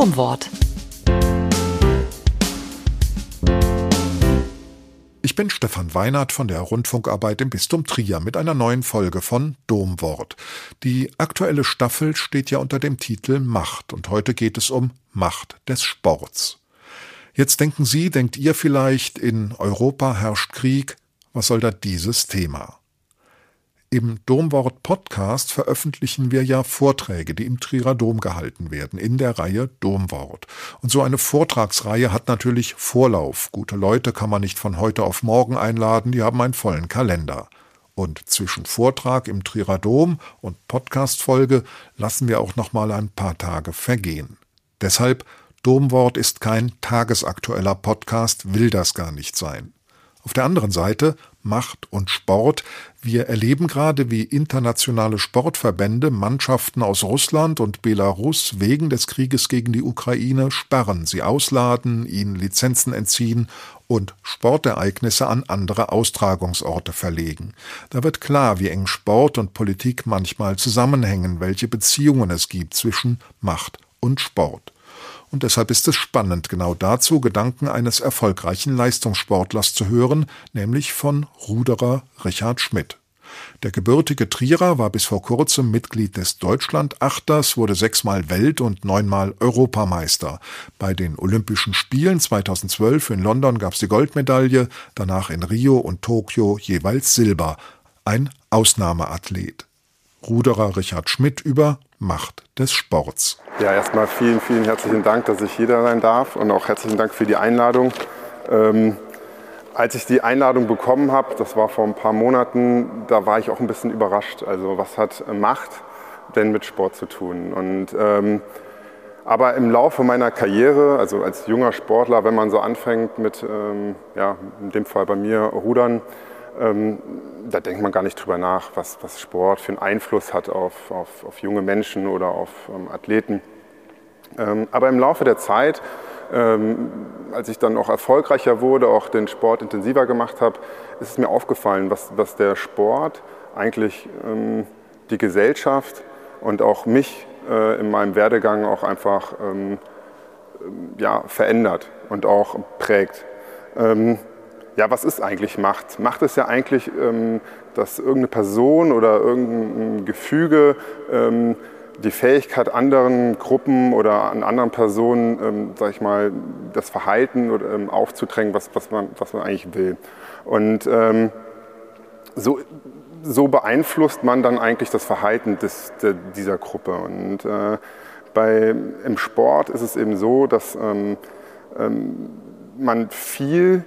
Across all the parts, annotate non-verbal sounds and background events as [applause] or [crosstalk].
Domwort. Ich bin Stefan Weinert von der Rundfunkarbeit im Bistum Trier mit einer neuen Folge von Domwort. Die aktuelle Staffel steht ja unter dem Titel Macht und heute geht es um Macht des Sports. Jetzt denken Sie, denkt ihr vielleicht, in Europa herrscht Krieg, was soll da dieses Thema? Im Domwort Podcast veröffentlichen wir ja Vorträge, die im Trierer Dom gehalten werden, in der Reihe Domwort. Und so eine Vortragsreihe hat natürlich Vorlauf. Gute Leute kann man nicht von heute auf morgen einladen, die haben einen vollen Kalender. Und zwischen Vortrag im Trierer Dom und Podcastfolge lassen wir auch noch mal ein paar Tage vergehen. Deshalb Domwort ist kein tagesaktueller Podcast, will das gar nicht sein. Auf der anderen Seite Macht und Sport. Wir erleben gerade, wie internationale Sportverbände Mannschaften aus Russland und Belarus wegen des Krieges gegen die Ukraine sperren, sie ausladen, ihnen Lizenzen entziehen und Sportereignisse an andere Austragungsorte verlegen. Da wird klar, wie eng Sport und Politik manchmal zusammenhängen, welche Beziehungen es gibt zwischen Macht und Sport und deshalb ist es spannend, genau dazu Gedanken eines erfolgreichen Leistungssportlers zu hören, nämlich von Ruderer Richard Schmidt. Der gebürtige Trierer war bis vor kurzem Mitglied des Deutschlandachters, wurde sechsmal Welt- und neunmal Europameister. Bei den Olympischen Spielen 2012 in London gab es die Goldmedaille, danach in Rio und Tokio jeweils Silber. Ein Ausnahmeathlet. Ruderer Richard Schmidt über Macht des Sports. Ja, erstmal vielen, vielen herzlichen Dank, dass ich hier sein darf und auch herzlichen Dank für die Einladung. Ähm, als ich die Einladung bekommen habe, das war vor ein paar Monaten, da war ich auch ein bisschen überrascht. Also was hat Macht denn mit Sport zu tun? Und, ähm, aber im Laufe meiner Karriere, also als junger Sportler, wenn man so anfängt mit, ähm, ja, in dem Fall bei mir Rudern, ähm, da denkt man gar nicht drüber nach, was, was Sport für einen Einfluss hat auf, auf, auf junge Menschen oder auf ähm, Athleten. Ähm, aber im Laufe der Zeit, ähm, als ich dann auch erfolgreicher wurde, auch den Sport intensiver gemacht habe, ist es mir aufgefallen, was, was der Sport eigentlich ähm, die Gesellschaft und auch mich äh, in meinem Werdegang auch einfach ähm, ja, verändert und auch prägt. Ähm, ja, was ist eigentlich Macht? Macht ist ja eigentlich, ähm, dass irgendeine Person oder irgendein Gefüge ähm, die Fähigkeit, anderen Gruppen oder an anderen Personen, ähm, sag ich mal, das Verhalten oder, ähm, aufzudrängen, was, was, man, was man eigentlich will. Und ähm, so, so beeinflusst man dann eigentlich das Verhalten des, de, dieser Gruppe. Und äh, bei, im Sport ist es eben so, dass ähm, man viel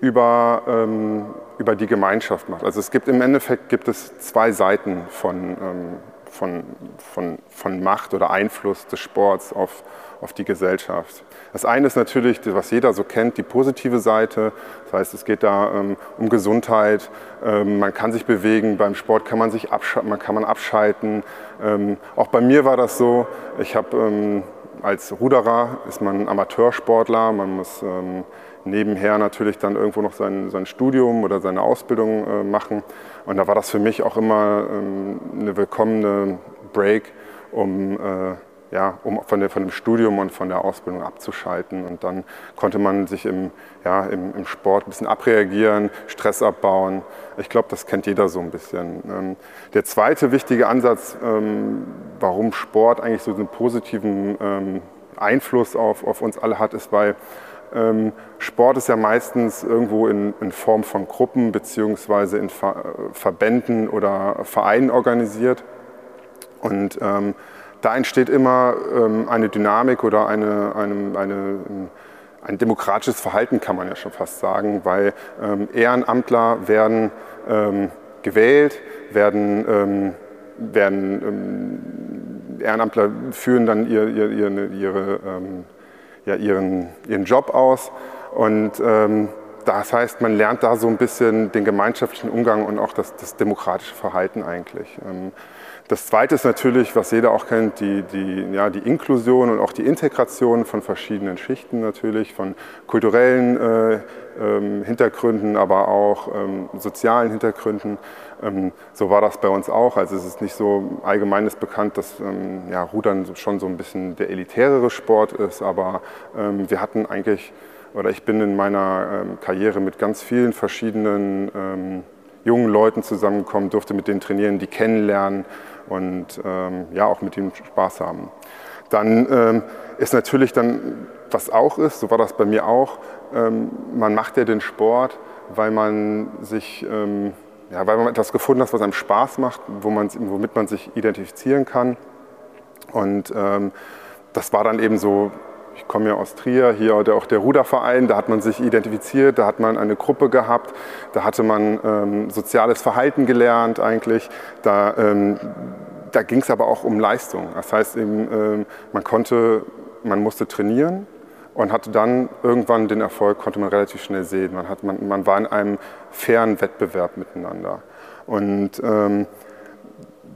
über, ähm, über die Gemeinschaft macht. Also es gibt im Endeffekt gibt es zwei Seiten von, ähm, von, von, von Macht oder Einfluss des Sports auf, auf die Gesellschaft. Das eine ist natürlich, was jeder so kennt, die positive Seite. Das heißt, es geht da ähm, um Gesundheit. Ähm, man kann sich bewegen. Beim Sport kann man sich abschalten. Man kann man abschalten. Ähm, auch bei mir war das so. Ich habe ähm, als Ruderer ist man Amateursportler. Man muss ähm, nebenher natürlich dann irgendwo noch sein, sein Studium oder seine Ausbildung äh, machen. Und da war das für mich auch immer ähm, eine willkommene Break, um, äh, ja, um von, der, von dem Studium und von der Ausbildung abzuschalten. Und dann konnte man sich im, ja, im, im Sport ein bisschen abreagieren, Stress abbauen. Ich glaube, das kennt jeder so ein bisschen. Ähm, der zweite wichtige Ansatz, ähm, warum Sport eigentlich so einen positiven ähm, Einfluss auf, auf uns alle hat, ist, weil Sport ist ja meistens irgendwo in, in Form von Gruppen beziehungsweise in Ver Verbänden oder Vereinen organisiert. Und ähm, da entsteht immer ähm, eine Dynamik oder eine, eine, eine, ein demokratisches Verhalten, kann man ja schon fast sagen, weil ähm, Ehrenamtler werden ähm, gewählt, werden, ähm, werden Ehrenamtler führen dann ihr, ihr, ihre, ihre ja, ihren, ihren Job aus. Und ähm, das heißt, man lernt da so ein bisschen den gemeinschaftlichen Umgang und auch das, das demokratische Verhalten eigentlich. Ähm, Das Zweite ist natürlich, was jeder auch kennt, die, die, ja, die Inklusion und auch die Integration von verschiedenen Schichten natürlich, von kulturellen äh, ähm, Hintergründen, aber auch ähm, sozialen Hintergründen. Ähm, so war das bei uns auch. Also es ist nicht so allgemeines bekannt, dass ähm, ja, Rudern schon so ein bisschen der elitärere Sport ist, aber ähm, wir hatten eigentlich, oder ich bin in meiner ähm, Karriere mit ganz vielen verschiedenen jungen Leuten zusammengekommen, durfte mit denen trainieren, die kennenlernen und ähm, ja auch mit ihnen Spaß haben. Dann ähm, ist natürlich dann, was auch ist, so war das bei mir auch, ähm, man macht ja den Sport, weil man sich, ähm, ja, weil man etwas gefunden hat, was einem Spaß macht, wo man, womit man sich identifizieren kann. Und ähm, das war dann eben so ich komme ja aus Trier, hier auch der Ruderverein, da hat man sich identifiziert, da hat man eine Gruppe gehabt, da hatte man ähm, soziales Verhalten gelernt eigentlich. Da, ähm, da ging es aber auch um Leistung. Das heißt, eben, ähm, man konnte, man musste trainieren und hatte dann irgendwann den Erfolg, konnte man relativ schnell sehen. Man, hat, man, man war in einem fairen Wettbewerb miteinander. Und ähm,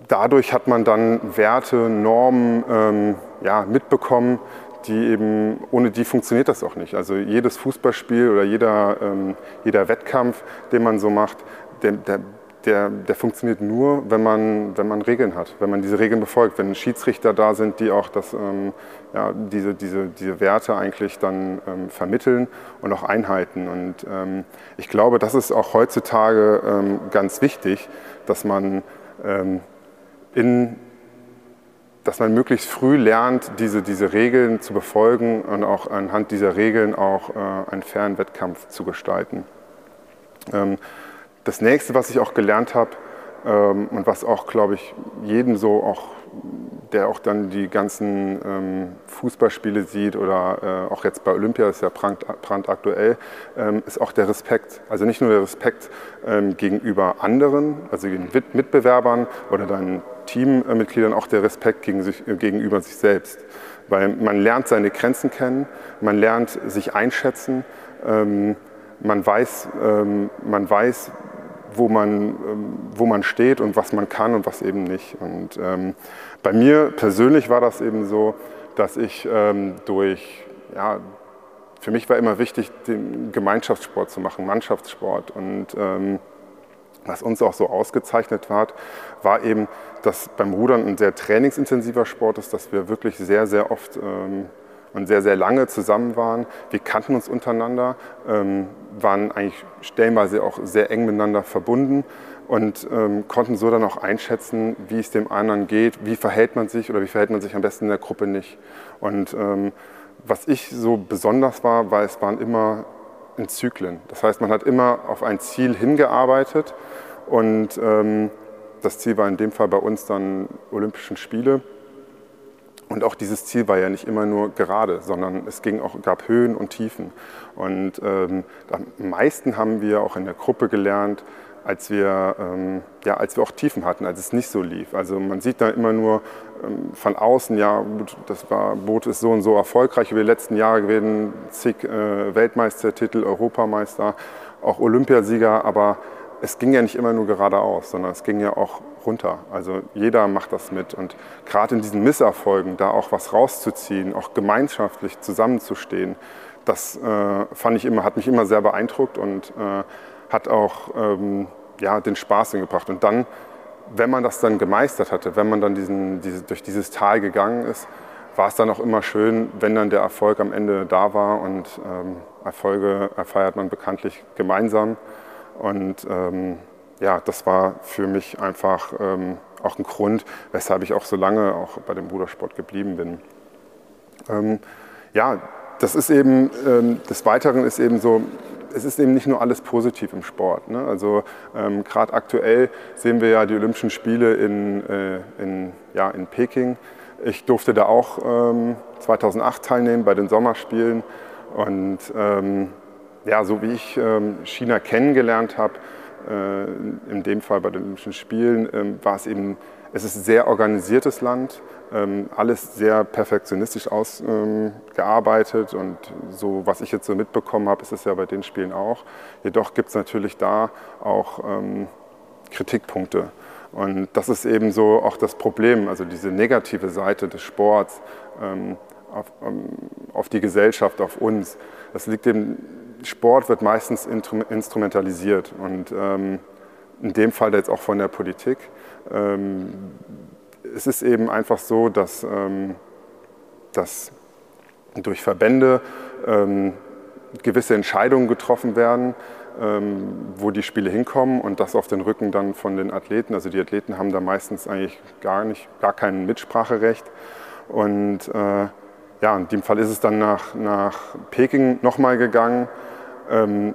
dadurch hat man dann Werte, Normen ähm, ja, mitbekommen, die eben, ohne die funktioniert das auch nicht. Also jedes Fußballspiel oder jeder, ähm, jeder Wettkampf, den man so macht, der, der, der, der, funktioniert nur, wenn man, wenn man Regeln hat, wenn man diese Regeln befolgt, wenn Schiedsrichter da sind, die auch das, ähm, ja, diese, diese, diese Werte eigentlich dann ähm, vermitteln und auch einhalten. Und ähm, ich glaube, das ist auch heutzutage ähm, ganz wichtig, dass man ähm, in dass man möglichst früh lernt, diese, diese Regeln zu befolgen und auch anhand dieser Regeln auch äh, einen fairen Wettkampf zu gestalten. Ähm, das nächste, was ich auch gelernt habe ähm, und was auch, glaube ich, jedem so auch der auch dann die ganzen ähm, Fußballspiele sieht oder äh, auch jetzt bei Olympia ist ja brandaktuell, ähm, ist auch der Respekt. Also nicht nur der Respekt ähm, gegenüber anderen, also den Mitbewerbern oder deinen Teammitgliedern, auch der Respekt gegen sich, äh, gegenüber sich selbst. Weil man lernt seine Grenzen kennen, man lernt sich einschätzen, ähm, man weiß, ähm, man weiß wo man, ähm, wo man steht und was man kann und was eben nicht. Und ähm, bei mir persönlich war das eben so, dass ich ähm, durch, ja, für mich war immer wichtig, den Gemeinschaftssport zu machen, Mannschaftssport. Und ähm, was uns auch so ausgezeichnet hat, war eben, dass beim Rudern ein sehr trainingsintensiver Sport ist, dass wir wirklich sehr, sehr oft ähm, und sehr, sehr lange zusammen waren. Wir kannten uns untereinander, ähm, waren eigentlich stellenweise auch sehr eng miteinander verbunden und ähm, konnten so dann auch einschätzen, wie es dem anderen geht, wie verhält man sich oder wie verhält man sich am besten in der Gruppe nicht. Und ähm, was ich so besonders war, war, es waren immer in Zyklen. Das heißt, man hat immer auf ein Ziel hingearbeitet und das Ziel war in dem Fall bei uns dann Olympischen Spiele. Und auch dieses Ziel war ja nicht immer nur gerade, sondern es ging auch, gab Höhen und Tiefen. Und ähm, am meisten haben wir auch in der Gruppe gelernt, als wir, ähm, ja, als wir auch Tiefen hatten, als es nicht so lief. Also man sieht da immer nur ähm, von außen, ja, das war, Boot ist so und so erfolgreich über die letzten Jahre gewesen, zig äh, Weltmeistertitel, Europameister, auch Olympiasieger, aber es ging ja nicht immer nur geradeaus, sondern es ging ja auch runter. Also jeder macht das mit. Und gerade in diesen Misserfolgen, da auch was rauszuziehen, auch gemeinschaftlich zusammenzustehen, das äh, fand ich immer, hat mich immer sehr beeindruckt und äh, hat auch ähm, ja, den Spaß hingebracht. Und dann, wenn man das dann gemeistert hatte, wenn man dann diesen, diese, durch dieses Tal gegangen ist, war es dann auch immer schön, wenn dann der Erfolg am Ende da war. Und ähm, Erfolge erfeiert man bekanntlich gemeinsam. Und ähm, ja, das war für mich einfach ähm, auch ein Grund, weshalb ich auch so lange auch bei dem Rudersport geblieben bin. Ähm, ja, das ist eben, ähm, des Weiteren ist eben so, es ist eben nicht nur alles positiv im Sport. Ne? Also ähm, gerade aktuell sehen wir ja die Olympischen Spiele in, äh, in, ja, in Peking. Ich durfte da auch 2008 ähm, teilnehmen bei den Sommerspielen und ähm, ja, so wie ich ähm, China kennengelernt habe, äh, in dem Fall bei den Olympischen Spielen, ähm, war es eben, es ist ein sehr organisiertes Land, ähm, alles sehr perfektionistisch ausgearbeitet und so, was ich jetzt so mitbekommen habe, ist es ja bei den Spielen auch. Jedoch gibt es natürlich da auch Kritikpunkte. Und das ist eben so auch das Problem, also diese negative Seite des Sports auf, auf, die Gesellschaft, auf uns. Das liegt eben, Sport wird meistens instrumentalisiert und ähm, in dem Fall jetzt auch von der Politik. Ähm, es ist eben einfach so, dass, ähm, dass durch Verbände ähm, gewisse Entscheidungen getroffen werden, ähm, wo die Spiele hinkommen und das auf den Rücken dann von den Athleten. Also die Athleten haben da meistens eigentlich gar, nicht, gar kein Mitspracherecht. Und äh, ja, in dem Fall ist es dann nach, nach Peking nochmal gegangen. Ähm,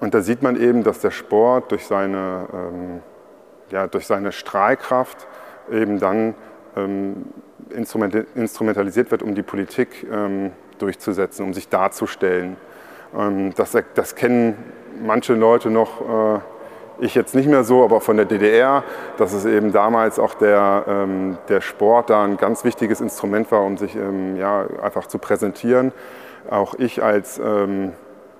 und da sieht man eben, dass der Sport durch seine, ähm, ja, durch seine Strahlkraft eben dann ähm, instrumentalisiert wird, um die Politik ähm, durchzusetzen, um sich darzustellen. Ähm, das, das, kennen manche Leute noch, äh, ich jetzt nicht mehr so, aber von der DDR, dass es eben damals auch der, ähm, der Sport da ein ganz wichtiges Instrument war, um sich ja, einfach zu präsentieren. Auch ich als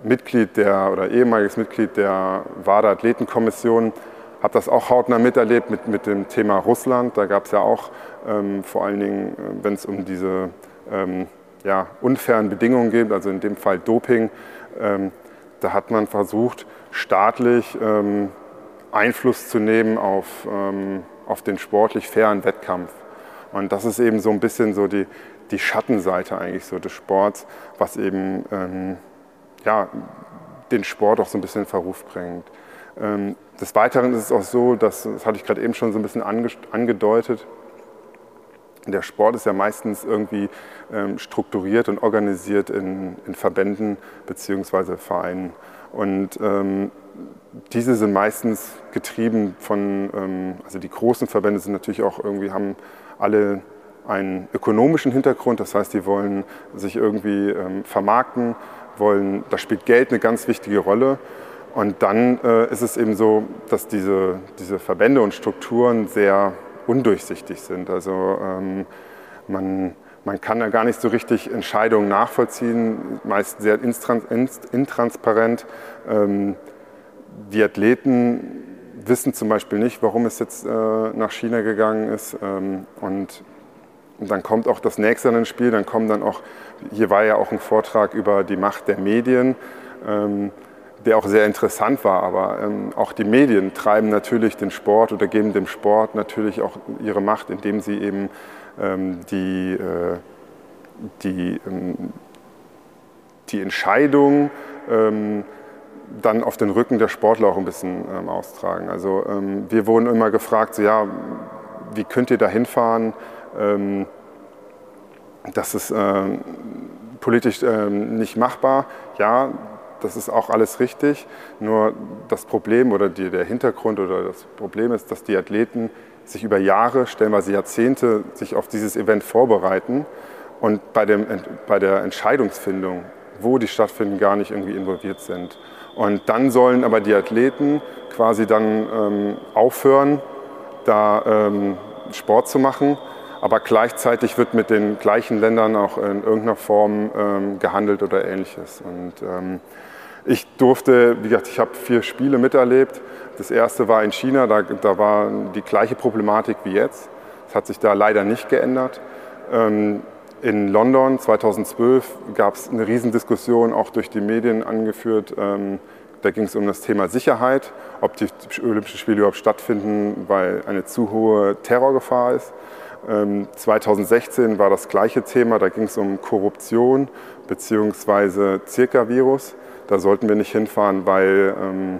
Mitglied der oder ehemaliges Mitglied der WADA Athletenkommission habe das auch hautnah miterlebt mit, mit dem Thema Russland. Da gab es ja auch ähm, vor allen Dingen, äh, wenn es um diese ähm, ja, unfairen Bedingungen geht, also in dem Fall Doping, ähm, da hat man versucht, staatlich ähm, Einfluss zu nehmen auf, ähm, auf den sportlich fairen Wettkampf. Und das ist eben so ein bisschen so die, die Schattenseite eigentlich so des Sports, was eben ähm, ja, den Sport auch so ein bisschen in Verruf bringt. Ähm, des Weiteren ist es auch so, dass, das hatte ich gerade eben schon so ein bisschen angedeutet, der Sport ist ja meistens irgendwie ähm, strukturiert und organisiert in, in Verbänden bzw. Vereinen. Und ähm, diese sind meistens getrieben von, ähm, also die großen Verbände sind natürlich auch irgendwie, haben alle einen ökonomischen Hintergrund, das heißt, die wollen sich irgendwie ähm, vermarkten, wollen, da spielt Geld eine ganz wichtige Rolle. Und dann äh, ist es eben so, dass diese, diese Verbände und Strukturen sehr undurchsichtig sind. Also ähm, man, man kann da gar nicht so richtig Entscheidungen nachvollziehen, meist sehr intransparent. Ähm, die Athleten wissen zum Beispiel nicht, warum es jetzt äh, nach China gegangen ist. Ähm, und dann kommt auch das nächste ins Spiel, dann kommen dann auch, hier war ja auch ein Vortrag über die Macht der Medien. Ähm, der auch sehr interessant war. Aber ähm, auch die Medien treiben natürlich den Sport oder geben dem Sport natürlich auch ihre Macht, indem sie eben ähm, die, äh, die, ähm, die Entscheidung ähm, dann auf den Rücken der Sportler auch ein bisschen ähm, austragen. Also wir wurden immer gefragt, so, ja, wie könnt ihr da hinfahren? Das ist äh, politisch äh, nicht machbar. Ja, das ist auch alles richtig. Nur das Problem oder die, der Hintergrund oder das Problem ist, dass die Athleten sich über Jahre, stellenweise Jahrzehnte, sich auf dieses Event vorbereiten und bei, dem, bei der Entscheidungsfindung, wo die stattfinden, gar nicht irgendwie involviert sind. Und dann sollen aber die Athleten quasi dann ähm, aufhören, da ähm, Sport zu machen, aber gleichzeitig wird mit den gleichen Ländern auch in irgendeiner Form ähm, gehandelt oder ähnliches. Und ähm, ich durfte, wie gesagt, ich habe vier Spiele miterlebt. Das erste war in China, da, da war die gleiche Problematik wie jetzt. Es hat sich da leider nicht geändert. Ähm, in London 2012 gab es eine Riesendiskussion, auch durch die Medien angeführt. Ähm, da ging es um das Thema Sicherheit, ob die Olympischen Spiele überhaupt stattfinden, weil eine zu hohe Terrorgefahr ist. 2016 ähm, war das gleiche Thema, da ging es um Korruption bzw. Zirka-Virus. Da sollten wir nicht hinfahren, weil, ähm,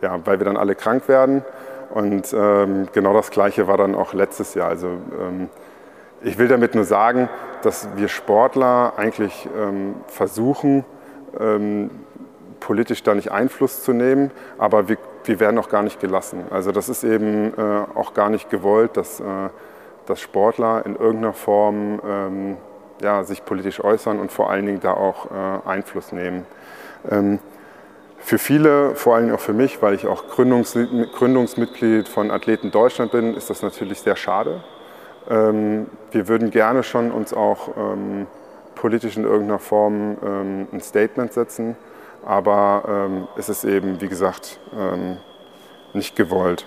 ja, weil wir dann alle krank werden. Und ähm, genau das Gleiche war dann auch letztes Jahr. Also ähm, ich will damit nur sagen, dass wir Sportler eigentlich ähm, versuchen, ähm, politisch da nicht Einfluss zu nehmen, aber wir, wir werden auch gar nicht gelassen. Also das ist eben äh, auch gar nicht gewollt, dass, äh, dass Sportler in irgendeiner Form ähm, ja, sich politisch äußern und vor allen Dingen da auch äh, Einfluss nehmen. Ähm, für viele, vor allem auch für mich, weil ich auch Gründungs Gründungsmitglied von Athleten Deutschland bin, ist das natürlich sehr schade. Ähm, wir würden gerne schon uns auch ähm, politisch in irgendeiner Form ein Statement setzen, aber es ist eben, wie gesagt, nicht gewollt.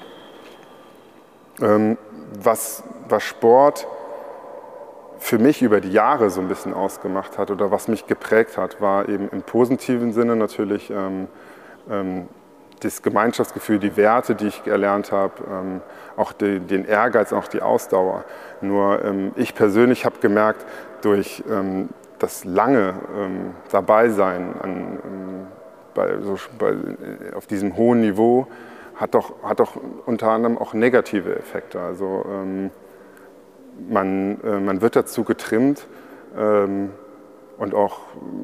Was, was Sport für mich über die Jahre so ein bisschen ausgemacht hat oder was mich geprägt hat, war eben im positiven Sinne natürlich ähm, ähm, das Gemeinschaftsgefühl, die Werte, die ich gelernt habe, ähm, auch die, den Ehrgeiz, auch die Ausdauer. Nur ähm, ich persönlich habe gemerkt, durch ähm, das lange ähm, Dabeisein an, bei, so, bei, auf diesem hohen Niveau, hat doch, hat doch unter anderem auch negative Effekte. Also man, äh, man wird dazu getrimmt ähm, und auch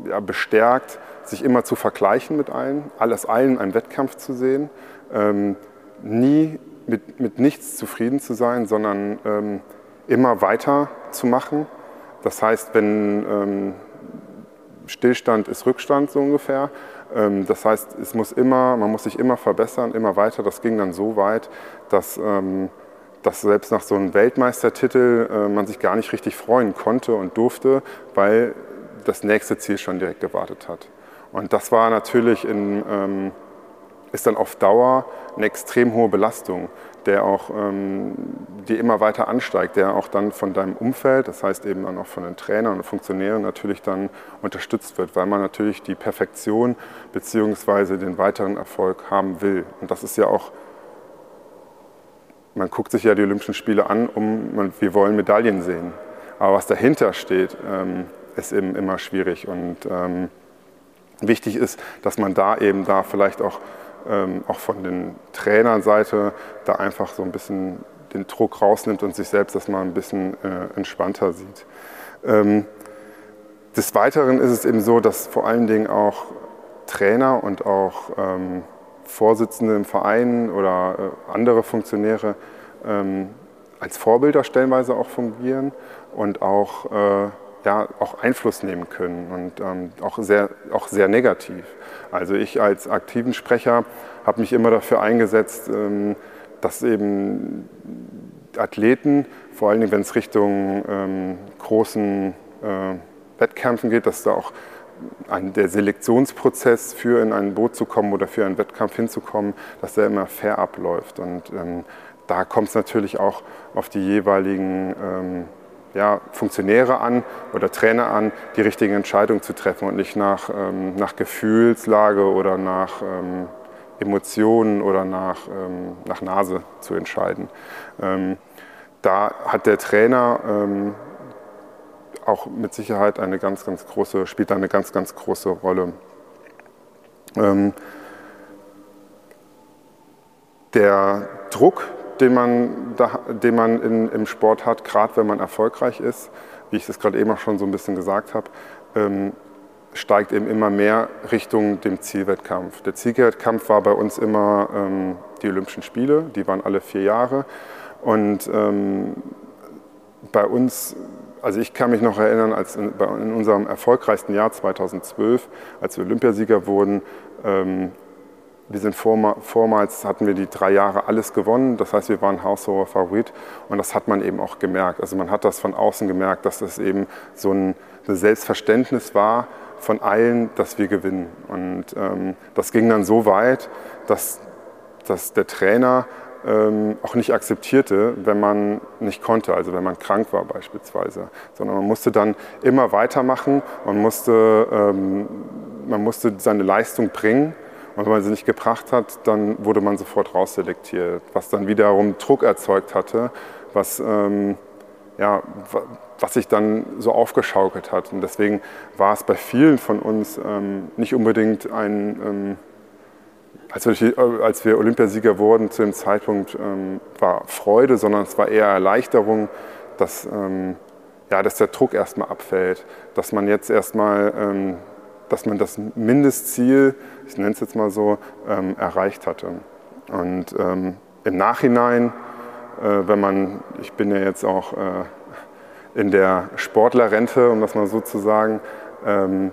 ja, bestärkt, sich immer zu vergleichen mit allen, alles allen einen Wettkampf zu sehen, ähm, nie mit, mit nichts zufrieden zu sein, sondern ähm, immer weiter zu machen. Das heißt, wenn ähm, Stillstand ist Rückstand so ungefähr. Ähm, das heißt, es muss immer, man muss sich immer verbessern, immer weiter. Das ging dann so weit, dass ähm, dass selbst nach so einem Weltmeistertitel äh, man sich gar nicht richtig freuen konnte und durfte, weil das nächste Ziel schon direkt gewartet hat. Und das war natürlich in, ähm, ist dann auf Dauer eine extrem hohe Belastung, der auch, ähm, die immer weiter ansteigt, der auch dann von deinem Umfeld, das heißt eben dann auch von den Trainern und Funktionären natürlich dann unterstützt wird, weil man natürlich die Perfektion bzw. den weiteren Erfolg haben will. Und das ist ja auch man guckt sich ja die Olympischen Spiele an, um, man, wir wollen Medaillen sehen. Aber was dahinter steht, ähm, ist eben immer schwierig. Und ähm, wichtig ist, dass man da eben da vielleicht auch, ähm, auch von den Trainerseite da einfach so ein bisschen den Druck rausnimmt und sich selbst das mal ein bisschen äh, entspannter sieht. Ähm, des Weiteren ist es eben so, dass vor allen Dingen auch Trainer und auch ähm, Vorsitzende im Verein oder äh, andere Funktionäre ähm, als Vorbilder stellenweise auch fungieren und auch, äh, ja, auch Einfluss nehmen können und ähm, auch, sehr, auch sehr negativ. Also ich als aktiven Sprecher habe mich immer dafür eingesetzt, ähm, dass eben Athleten, vor allen Dingen wenn es Richtung ähm, großen äh, Wettkämpfen geht, dass da auch ein, der Selektionsprozess für in ein Boot zu kommen oder für einen Wettkampf hinzukommen, dass der immer fair abläuft. Und ähm, da kommt es natürlich auch auf die jeweiligen ähm, ja, Funktionäre an oder Trainer an, die richtigen Entscheidungen zu treffen und nicht nach, ähm, nach Gefühlslage oder nach ähm, Emotionen oder nach, ähm, nach Nase zu entscheiden. Ähm, da hat der Trainer auch mit Sicherheit eine ganz, ganz große, spielt eine ganz, ganz große Rolle. Ähm, der Druck, den man, den man in, im Sport hat, gerade wenn man erfolgreich ist, wie ich das gerade eben auch schon so ein bisschen gesagt habe, ähm, steigt eben immer mehr Richtung dem Zielwettkampf. Der Zielwettkampf war bei uns immer ähm, die Olympischen Spiele, die waren alle vier Jahre. Und ähm, bei uns also ich kann mich noch erinnern, als in, in unserem erfolgreichsten Jahr 2012, als wir Olympiasieger wurden, ähm, wir sind vormals, hatten wir die drei Jahre alles gewonnen. Das heißt, wir waren haushoher Favorit und das hat man eben auch gemerkt. Also man hat das von außen gemerkt, dass das eben so ein, ein Selbstverständnis war von allen, dass wir gewinnen. Und ähm, das ging dann so weit, dass, dass der Trainer ähm, auch nicht akzeptierte, wenn man nicht konnte, also wenn man krank war beispielsweise, sondern man musste dann immer weitermachen und musste, ähm, man musste seine Leistung bringen und wenn man sie nicht gebracht hat, dann wurde man sofort rausselektiert, was dann wiederum Druck erzeugt hatte, was, ähm, ja, was sich dann so aufgeschaukelt hat. Und deswegen war es bei vielen von uns ähm, nicht unbedingt ein ähm, als wir, als wir Olympiasieger wurden, zu dem Zeitpunkt ähm, war Freude, sondern es war eher Erleichterung, dass, ähm, ja, dass der Druck erstmal abfällt, dass man jetzt erstmal, ähm, dass man das Mindestziel, ich nenne es jetzt mal so, ähm, erreicht hatte. Und ähm, im Nachhinein, äh, wenn man, ich bin ja jetzt auch äh, in der Sportlerrente, um das mal so zu sagen, ähm,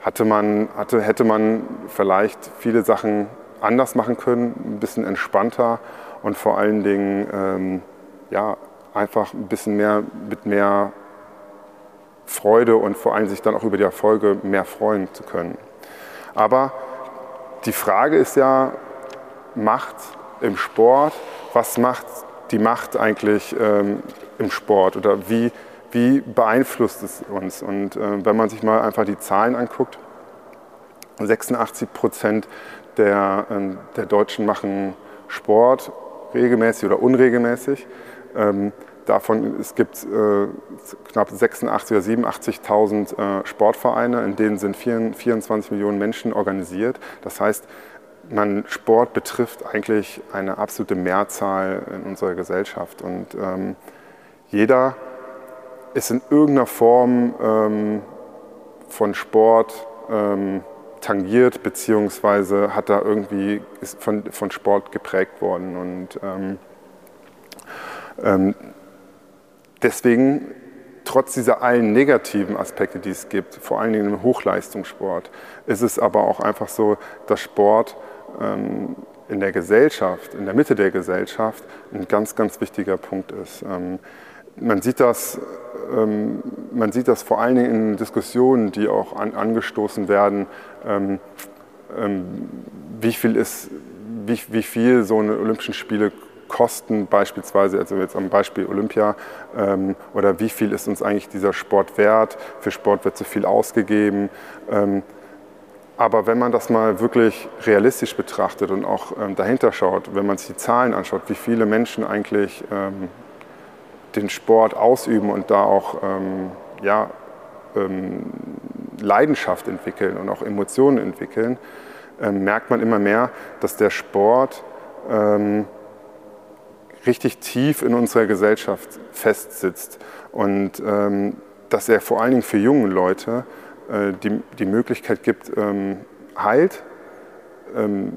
hatte man, hatte, hätte man vielleicht viele Sachen anders machen können, ein bisschen entspannter und vor allen Dingen ähm, ja, einfach ein bisschen mehr mit mehr Freude und vor allem sich dann auch über die Erfolge mehr freuen zu können. Aber die Frage ist ja, Macht im Sport, was macht die Macht eigentlich ähm, im Sport oder wie, wie beeinflusst es uns? Und äh, wenn man sich mal einfach die Zahlen anguckt, 86 Prozent der, äh, der Deutschen machen Sport regelmäßig oder unregelmäßig. Ähm, davon es gibt äh, knapp 86 oder 87.000 äh, Sportvereine, in denen sind 24 Millionen Menschen organisiert. Das heißt, man, Sport betrifft eigentlich eine absolute Mehrzahl in unserer Gesellschaft. Und ähm, jeder ist in irgendeiner Form ähm, von Sport ähm, tangiert, beziehungsweise hat da irgendwie ist von, von Sport geprägt worden. Und ähm, ähm, deswegen trotz dieser allen negativen Aspekte, die es gibt, vor allen Dingen im Hochleistungssport, ist es aber auch einfach so, dass Sport ähm, in der Gesellschaft, in der Mitte der Gesellschaft, ein ganz, ganz wichtiger Punkt ist. Ähm, man, sieht das, ähm, man sieht das vor allen Dingen in Diskussionen, die auch an, angestoßen werden, ähm, ähm, wie, viel ist, wie, wie viel so eine Olympischen Spiele kosten, beispielsweise, also jetzt am Beispiel Olympia, ähm, oder wie viel ist uns eigentlich dieser Sport wert? Für Sport wird zu viel ausgegeben. Ähm, aber wenn man das mal wirklich realistisch betrachtet und auch ähm, dahinter schaut, wenn man sich die Zahlen anschaut, wie viele Menschen eigentlich ähm, den Sport ausüben und da auch ähm, ja, ähm, Leidenschaft entwickeln und auch Emotionen entwickeln, merkt man immer mehr, dass der Sport ähm, richtig tief in unserer Gesellschaft festsitzt und dass er vor allen Dingen für junge Leute äh, die, die Möglichkeit gibt, ähm, Halt, ähm,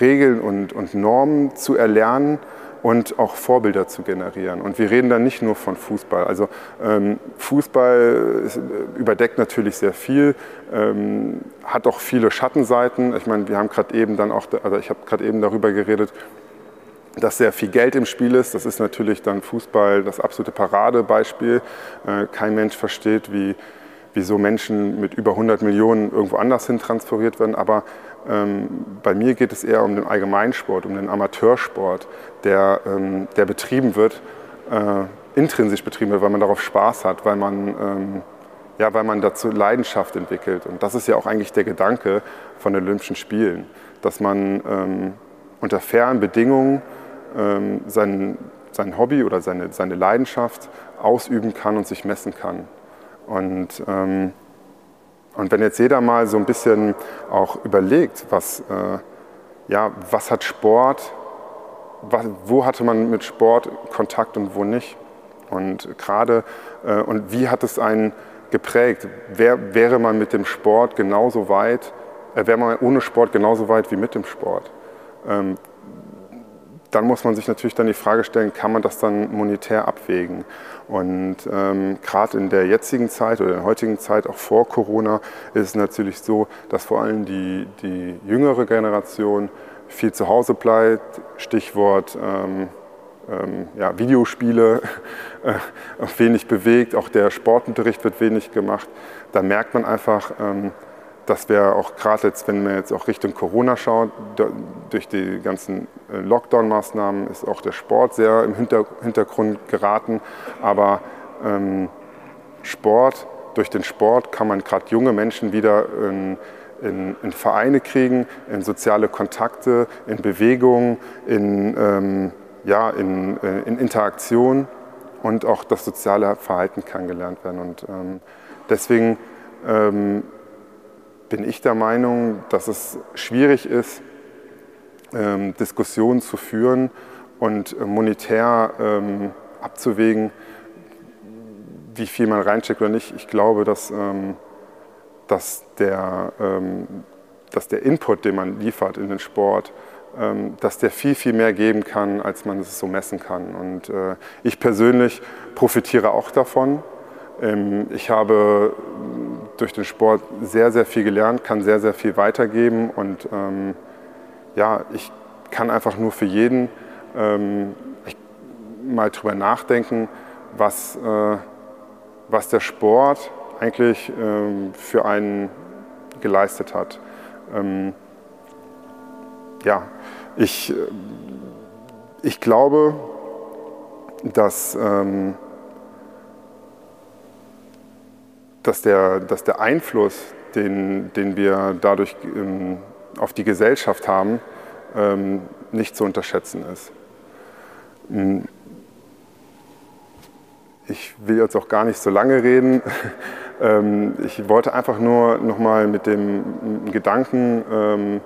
Regeln und, und Normen zu erlernen und auch Vorbilder zu generieren. Und wir reden da nicht nur von Fußball. Also ähm, Fußball ist, äh, überdeckt natürlich sehr viel, ähm, hat auch viele Schattenseiten. Ich meine, wir haben gerade eben dann auch, also ich habe gerade eben darüber geredet, dass sehr viel Geld im Spiel ist. Das ist natürlich dann Fußball das absolute Paradebeispiel. Äh, kein Mensch versteht, wie wieso Menschen mit über 100 Millionen irgendwo anders hin transferiert werden. Aber ähm, bei mir geht es eher um den Allgemeinsport, um den Amateursport, der, ähm, der betrieben wird, äh, intrinsisch betrieben wird, weil man darauf Spaß hat, weil man, ähm, ja, weil man dazu Leidenschaft entwickelt. Und das ist ja auch eigentlich der Gedanke von den Olympischen Spielen, dass man ähm, unter fairen Bedingungen ähm, sein, sein Hobby oder seine, seine Leidenschaft ausüben kann und sich messen kann. Und, ähm, und wenn jetzt jeder mal so ein bisschen auch überlegt, was, äh, ja, was hat Sport, was, wo hatte man mit Sport Kontakt und wo nicht? Und gerade, äh, und wie hat es einen geprägt? Wer, wäre man mit dem Sport genauso weit, äh, wäre man ohne Sport genauso weit wie mit dem Sport? Ähm, dann muss man sich natürlich dann die Frage stellen, kann man das dann monetär abwägen? Und ähm, gerade in der jetzigen Zeit oder in der heutigen Zeit, auch vor Corona, ist es natürlich so, dass vor allem die, die jüngere Generation viel zu Hause bleibt. Stichwort ähm, ähm, ja, Videospiele, äh, wenig bewegt, auch der Sportunterricht wird wenig gemacht. Da merkt man einfach, ähm, dass wir auch gerade jetzt, wenn man jetzt auch Richtung Corona schaut, durch die ganzen äh, Lockdown-Maßnahmen ist auch der Sport sehr im Hintergrund geraten. Aber ähm, Sport, durch den Sport kann man gerade junge Menschen wieder in, in, in, Vereine kriegen, in soziale Kontakte, in Bewegung, in, ähm, ja, in, äh, in Interaktion und auch das soziale Verhalten kann gelernt werden. Und ähm, deswegen ähm, bin ich der Meinung, dass es schwierig ist, ähm, Diskussionen zu führen und äh, monetär ähm, abzuwägen, wie viel man reinsteckt oder nicht. Ich glaube, dass, ähm, dass, der, dass der Input, den man liefert in den Sport, dass der viel, viel mehr geben kann, als man es so messen kann. Und äh, ich persönlich profitiere auch davon. Ich habe durch den Sport sehr, sehr viel gelernt, kann sehr, sehr viel weitergeben und ähm, ja, ich kann einfach nur für jeden ähm, mal drüber nachdenken, was, äh, was der Sport eigentlich ähm, für einen geleistet hat. Ähm, ja, ich, ich glaube, dass, ähm, dass, der, dass der Einfluss, den, den wir dadurch ähm, auf die Gesellschaft haben, ähm, nicht zu unterschätzen ist. Hm. Ich will jetzt auch gar nicht so lange reden. [laughs] Ähm, ich wollte einfach nur nochmal mit dem Gedanken ähm,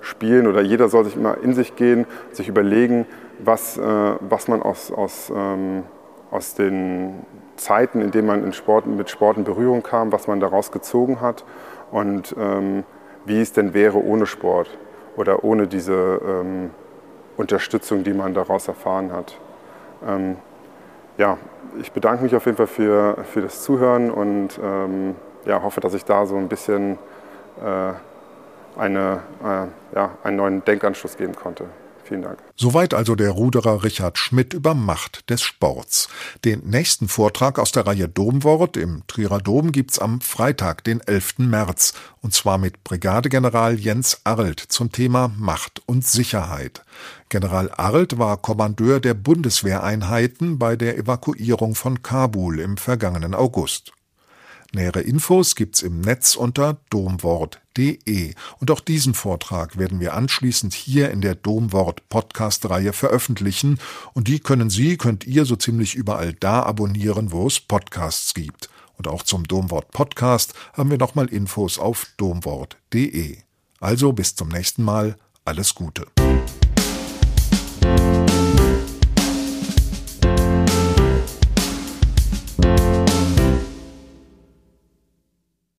spielen oder jeder soll sich immer in sich gehen, sich überlegen, was, äh, was man aus, aus, ähm, aus den Zeiten, in denen man Sport, mit Sport in Berührung kam, was man daraus gezogen hat und wie es denn wäre ohne Sport oder ohne diese Unterstützung, die man daraus erfahren hat. ja, ich bedanke mich auf jeden Fall für, für das Zuhören und ähm, ja, hoffe, dass ich da so ein bisschen äh, eine, äh, ja, einen neuen Denkanschluss geben konnte. Vielen Dank. Soweit also der Ruderer Richard Schmidt über Macht des Sports. Den nächsten Vortrag aus der Reihe Domwort im Trierer Dom gibt's am Freitag, den 11. März, und zwar mit Brigadegeneral Jens Arlt zum Thema Macht und Sicherheit. General Arlt war Kommandeur der Bundeswehreinheiten bei der Evakuierung von Kabul im vergangenen August. Nähere Infos gibt's im Netz unter domwort.de. Und auch diesen Vortrag werden wir anschließend hier in der Domwort Podcast Reihe veröffentlichen. Und die können Sie, könnt ihr so ziemlich überall da abonnieren, wo es Podcasts gibt. Und auch zum Domwort Podcast haben wir nochmal Infos auf domwort.de. Also bis zum nächsten Mal. Alles Gute.